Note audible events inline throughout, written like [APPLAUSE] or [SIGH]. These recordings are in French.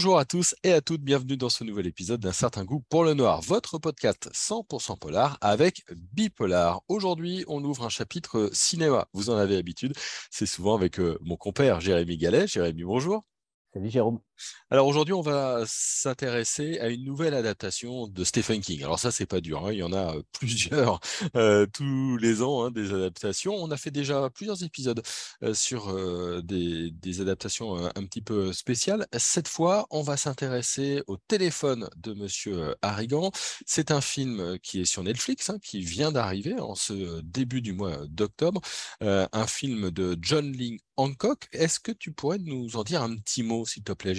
Bonjour à tous et à toutes, bienvenue dans ce nouvel épisode d'un certain goût pour le noir, votre podcast 100% polar avec Bipolar. Aujourd'hui, on ouvre un chapitre cinéma. Vous en avez l'habitude, c'est souvent avec euh, mon compère Jérémy Gallet. Jérémy, bonjour. Salut Jérôme. Alors aujourd'hui, on va s'intéresser à une nouvelle adaptation de Stephen King. Alors ça, c'est pas dur, hein. il y en a [LAUGHS] plusieurs euh, tous les ans, hein, des adaptations. On a fait déjà plusieurs épisodes euh, sur euh, des, adaptations un petit peu spéciales. Cette fois, on va s'intéresser au téléphone de Monsieur Harrigan. C'est un film qui est sur Netflix, hein, qui vient d'arriver en ce début du mois d'octobre. un film de John Ling Hancock. Est-ce que tu pourrais nous en dire un petit mot, s'il te plaît,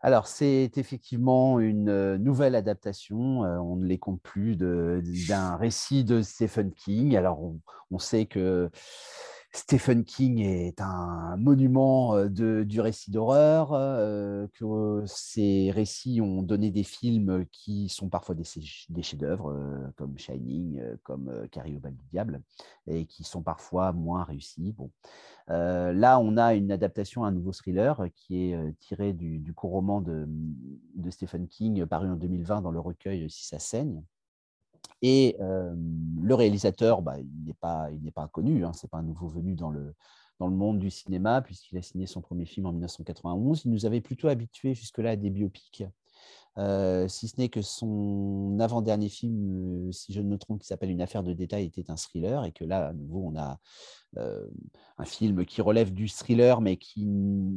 Alors, c'est effectivement une nouvelle adaptation. on ne les compte plus d'un récit de Stephen King. Alors, on sait que Stephen King est un monument du récit d'horreur, que ses récits ont donné des films qui sont parfois des, chefs-d'œuvre, comme Shining, comme Carrie au bal du diable, et qui sont parfois moins réussis. Bon. là, on a une adaptation, un nouveau thriller qui est tiré du, court roman de, de, Stephen King, paru en 2020 dans le recueil Si ça saigne. Et le réalisateur, bah, il n'est pas, pas inconnu, hein, ce n'est pas un nouveau venu dans le, dans le monde du cinéma, puisqu'il a signé son premier film en 1991. Il nous avait plutôt habitués jusque-là à des biopics, si ce n'est que son avant-dernier film, si je ne me trompe, qui s'appelle Une affaire de détail, était un thriller, et que là, à nouveau, on a un film qui relève du thriller, mais qui,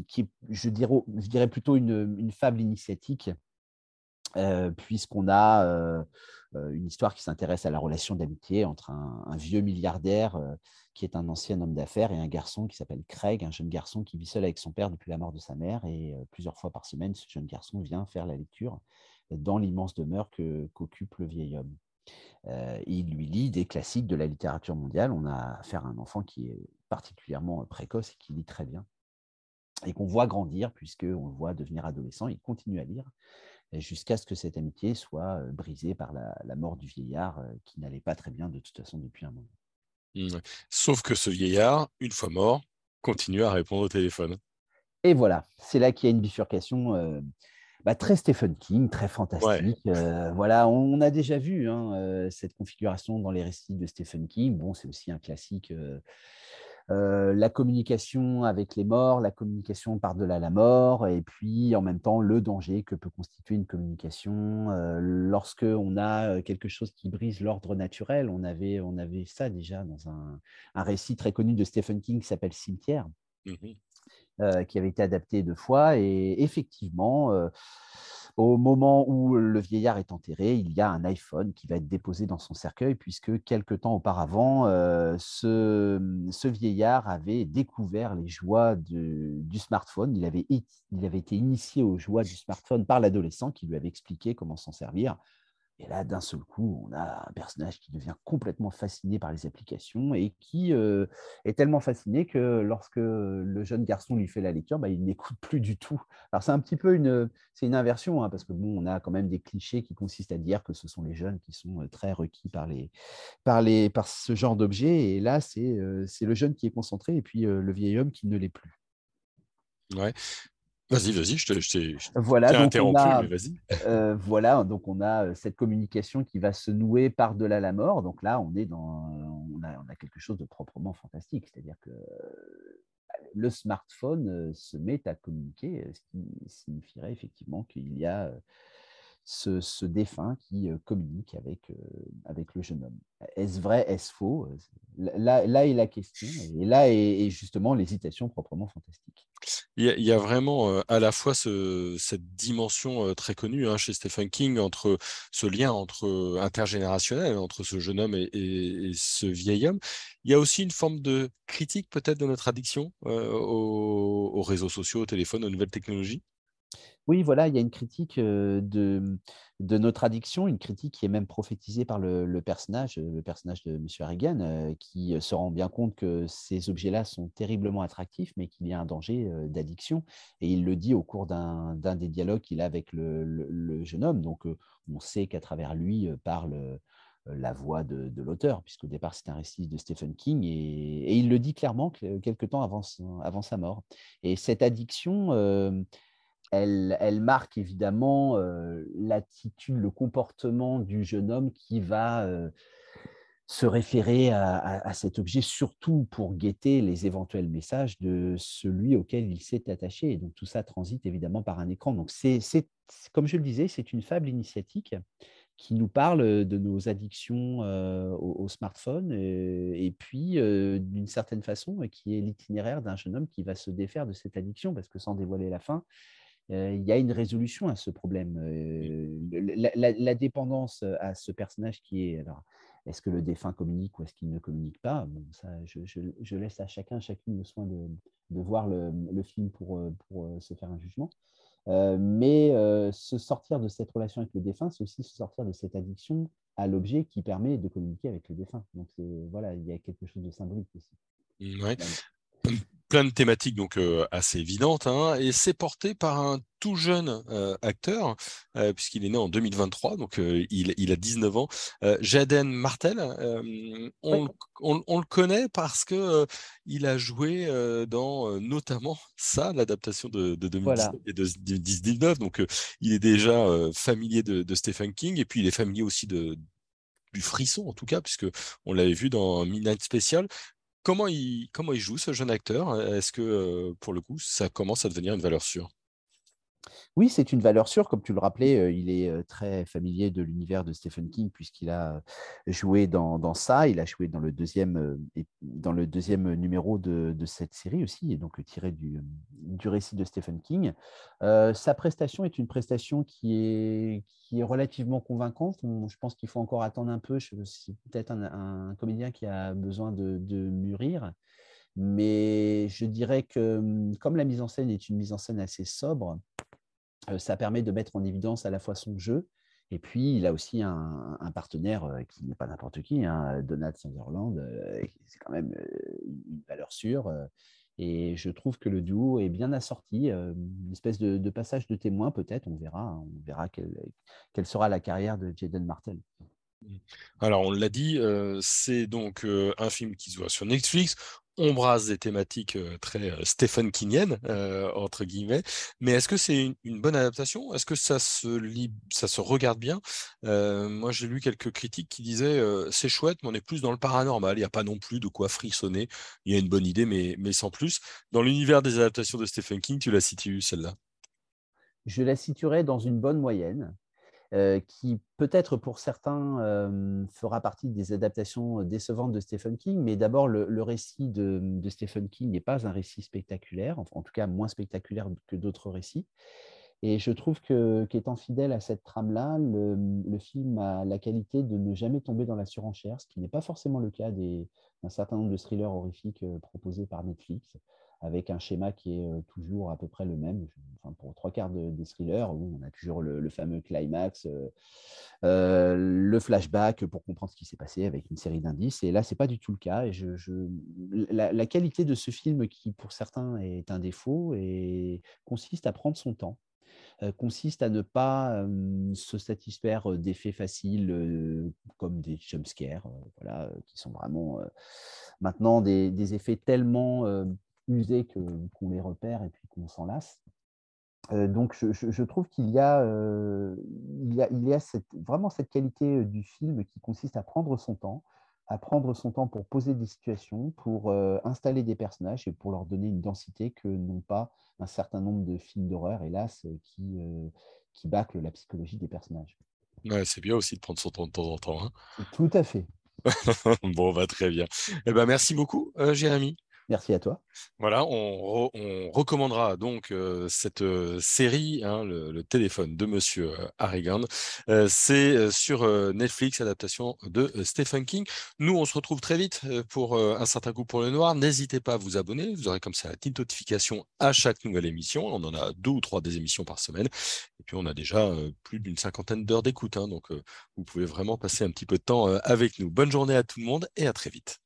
qui je, dirais, je dirais plutôt une, une fable initiatique puisqu'on a une histoire qui s'intéresse à la relation d'amitié entre un, vieux milliardaire qui est un ancien homme d'affaires et un garçon qui s'appelle Craig, un jeune garçon qui vit seul avec son père depuis la mort de sa mère. Et plusieurs fois par semaine, ce jeune garçon vient faire la lecture dans l'immense demeure qu'occupe le vieil homme. il lui lit des classiques de la littérature mondiale. On a affaire à un enfant qui est particulièrement précoce et qui lit très bien et qu'on voit grandir puisqu'on le voit devenir adolescent. Il continue à lire jusqu'à ce que cette amitié soit brisée par la, mort du vieillard qui n'allait pas très bien de toute façon depuis un moment. Mmh, Sauf que ce vieillard, une fois mort, continue à répondre au téléphone. Et voilà, c'est là qu'il y a une bifurcation bah, très Stephen King, très fantastique. voilà, on, a déjà vu hein, cette configuration dans les récits de Stephen King. Bon, c'est aussi un classique euh, la communication avec les morts, la communication par-delà la mort, et puis en même temps le danger que peut constituer une communication euh, lorsque on a euh, quelque chose qui brise l'ordre naturel. On avait, on avait ça déjà dans un, récit très connu de Stephen King qui s'appelle Cimetière, mmh qui avait été adapté deux fois, et effectivement au moment où le vieillard est enterré, il y a un iPhone qui va être déposé dans son cercueil, puisque quelque temps auparavant, euh, ce, vieillard avait découvert les joies du smartphone. Il avait, il avait été initié aux joies du smartphone par l'adolescent qui lui avait expliqué comment s'en servir. Et là, d'un seul coup, on a un personnage qui devient complètement fasciné par les applications et qui euh, est tellement fasciné que lorsque le jeune garçon lui fait la lecture, bah, il n'écoute plus du tout. Alors c'est un petit peu une, c'est une inversion, hein, parce que bon, on a quand même des clichés qui consistent à dire que ce sont les jeunes qui sont euh, très requis par, les, par, les, par ce genre d'objet. Et là, c'est, euh, c'est le jeune qui est concentré et puis le vieil homme qui ne l'est plus. Ouais. Vas-y, vas-y, je t'ai voilà, interrompu, mais vas-y. Euh, voilà, donc on a euh, cette communication qui va se nouer par-delà la mort. Donc là, on est dans, on a, on a quelque chose de proprement fantastique, c'est-à-dire que le smartphone euh, se met à communiquer, ce qui signifierait effectivement qu'il y a ce, défunt qui communique avec, avec le jeune homme. Est-ce vrai, est-ce faux? Là, là est la question, et là est, justement l'hésitation proprement fantastique. Il y, a, vraiment à la fois cette dimension très connue hein, chez Stephen King entre ce lien entre intergénérationnel entre ce jeune homme et, ce vieil homme. Il y a aussi une forme de critique peut-être de notre addiction aux, réseaux sociaux, au téléphone, aux nouvelles technologies? Oui, voilà, il y a une critique de, notre addiction, une critique qui est même prophétisée par le, personnage, le personnage de M. Harrigan, qui se rend bien compte que ces objets-là sont terriblement attractifs, mais qu'il y a un danger d'addiction. Et il le dit au cours d'un des dialogues qu'il a avec le, jeune homme. Donc, on sait qu'à travers lui parle la voix de, l'auteur, puisqu'au départ, c'est un récit de Stephen King, et, il le dit clairement quelque temps avant sa mort. Et cette addiction elle, marque évidemment l'attitude, le comportement du jeune homme qui va se référer à, cet objet, surtout pour guetter les éventuels messages de celui auquel il s'est attaché. Et donc tout ça transite évidemment par un écran. Donc c'est, comme je le disais, c'est une fable initiatique qui nous parle de nos addictions au, smartphone et, puis d'une certaine façon qui est l'itinéraire d'un jeune homme qui va se défaire de cette addiction parce que sans dévoiler la fin, il y a une résolution à ce problème. La, dépendance à ce personnage qui est alors, est-ce que le défunt communique ou est-ce qu'il ne communique pas? Bon, ça, je, laisse à chacun, chacune le soin de, voir le, film pour, pour, se faire un jugement. Euh, mais se sortir de cette relation avec le défunt, c'est aussi se sortir de cette addiction à l'objet qui permet de communiquer avec le défunt. Donc voilà, il y a quelque chose de symbolique aussi. Ouais plein de thématiques donc assez évidentes hein, et c'est porté par un tout jeune acteur puisqu'il est né en 2023 donc il, a 19 ans Jaden Martel on, le connaît parce que il a joué dans notamment ça l'adaptation de, de 2019 et de 2019 donc il est déjà familier de, de, Stephen King et puis il est familier aussi de du frisson en tout cas puisque on l'avait vu dans Midnight Special Comment il, joue ce jeune acteur? Est-ce que pour le coup, ça commence à devenir une valeur sûre? Oui, c'est une valeur sûre, comme tu le rappelais, il est très familier de l'univers de Stephen King puisqu'il a joué dans, ça, il a joué dans le deuxième, dans le deuxième numéro de, cette série aussi, et donc tiré du, du récit de Stephen King. sa prestation est une prestation qui est, qui est relativement convaincante. je pense qu'il faut encore attendre un peu. C'est peut-être un, comédien qui a besoin de, de mûrir. Mais je dirais que comme la mise en scène est une mise en scène assez sobre, ça permet de mettre en évidence à la fois son jeu, et puis il a aussi un, partenaire qui n'est pas n'importe qui, hein, Donald c'est quand même une valeur sûre. Et je trouve que le duo est bien assorti, une espèce de, passage de témoin peut-être, on verra, hein, on verra quelle, sera la carrière de Jaden Martel. Alors, on l'a dit, c'est donc un film qui se voit sur Netflix on brasse des thématiques très Stephen Kingiennes, entre guillemets. Mais est-ce que c'est une, bonne adaptation? Est-ce que ça se lit, ça se regarde bien? Moi, j'ai lu quelques critiques qui disaient c'est chouette, mais on est plus dans le paranormal. Il n'y a pas non plus de quoi frissonner. Il y a une bonne idée, mais, mais sans plus. Dans l'univers des adaptations de Stephen King, tu la situes celle-là? Je la situerais dans une bonne moyenne. Euh, qui peut-être pour certains euh, fera partie des adaptations décevantes de Stephen King, mais d'abord le, récit de, Stephen King n'est pas un récit spectaculaire, en tout cas moins spectaculaire que d'autres récits. Et je trouve qu'étant fidèle à cette trame-là, le, film a la qualité de ne jamais tomber dans la surenchère, ce qui n'est pas forcément le cas d'un certain nombre de thrillers horrifiques euh, proposés par Netflix avec un schéma qui est toujours à peu près le même. Enfin, pour trois quarts des thrillers, où on a toujours le, fameux climax, le flashback pour comprendre ce qui s'est passé avec une série d'indices. Et là, ce n'est pas du tout le cas. Et je, la, qualité de ce film, qui pour certains est un défaut, consiste à prendre son temps consiste à ne pas se satisfaire d'effets faciles comme des jumpscares, voilà, qui sont vraiment maintenant des effets tellement usés qu'on les repère et puis qu'on s'en lasse. donc, je, trouve qu'il y a, il y a, il y a cette, vraiment cette qualité du film qui consiste à prendre son temps, à prendre son temps pour poser des situations, pour installer des personnages et pour leur donner une densité que n'ont pas un certain nombre de films d'horreur, hélas, qui, qui bâclent la psychologie des personnages. Ouais, c'est bien aussi de prendre son temps de temps en temps. Hein. Tout à fait. [LAUGHS] bon, va bah, très bien. Eh ben, merci beaucoup, Jérémy. Merci à toi. Voilà, on, recommandera donc cette série, hein, le, téléphone de Monsieur Harrigan. C'est sur Netflix, adaptation de Stephen King. Nous, on se retrouve très vite pour un certain coup pour le noir. N'hésitez pas à vous abonner. Vous aurez comme ça la petite notification à chaque nouvelle émission. On en a deux ou trois des émissions par semaine. Et puis, on a déjà plus d'une cinquantaine d'heures d'écoute. Hein, donc, vous pouvez vraiment passer un petit peu de temps avec nous. Bonne journée à tout le monde et à très vite.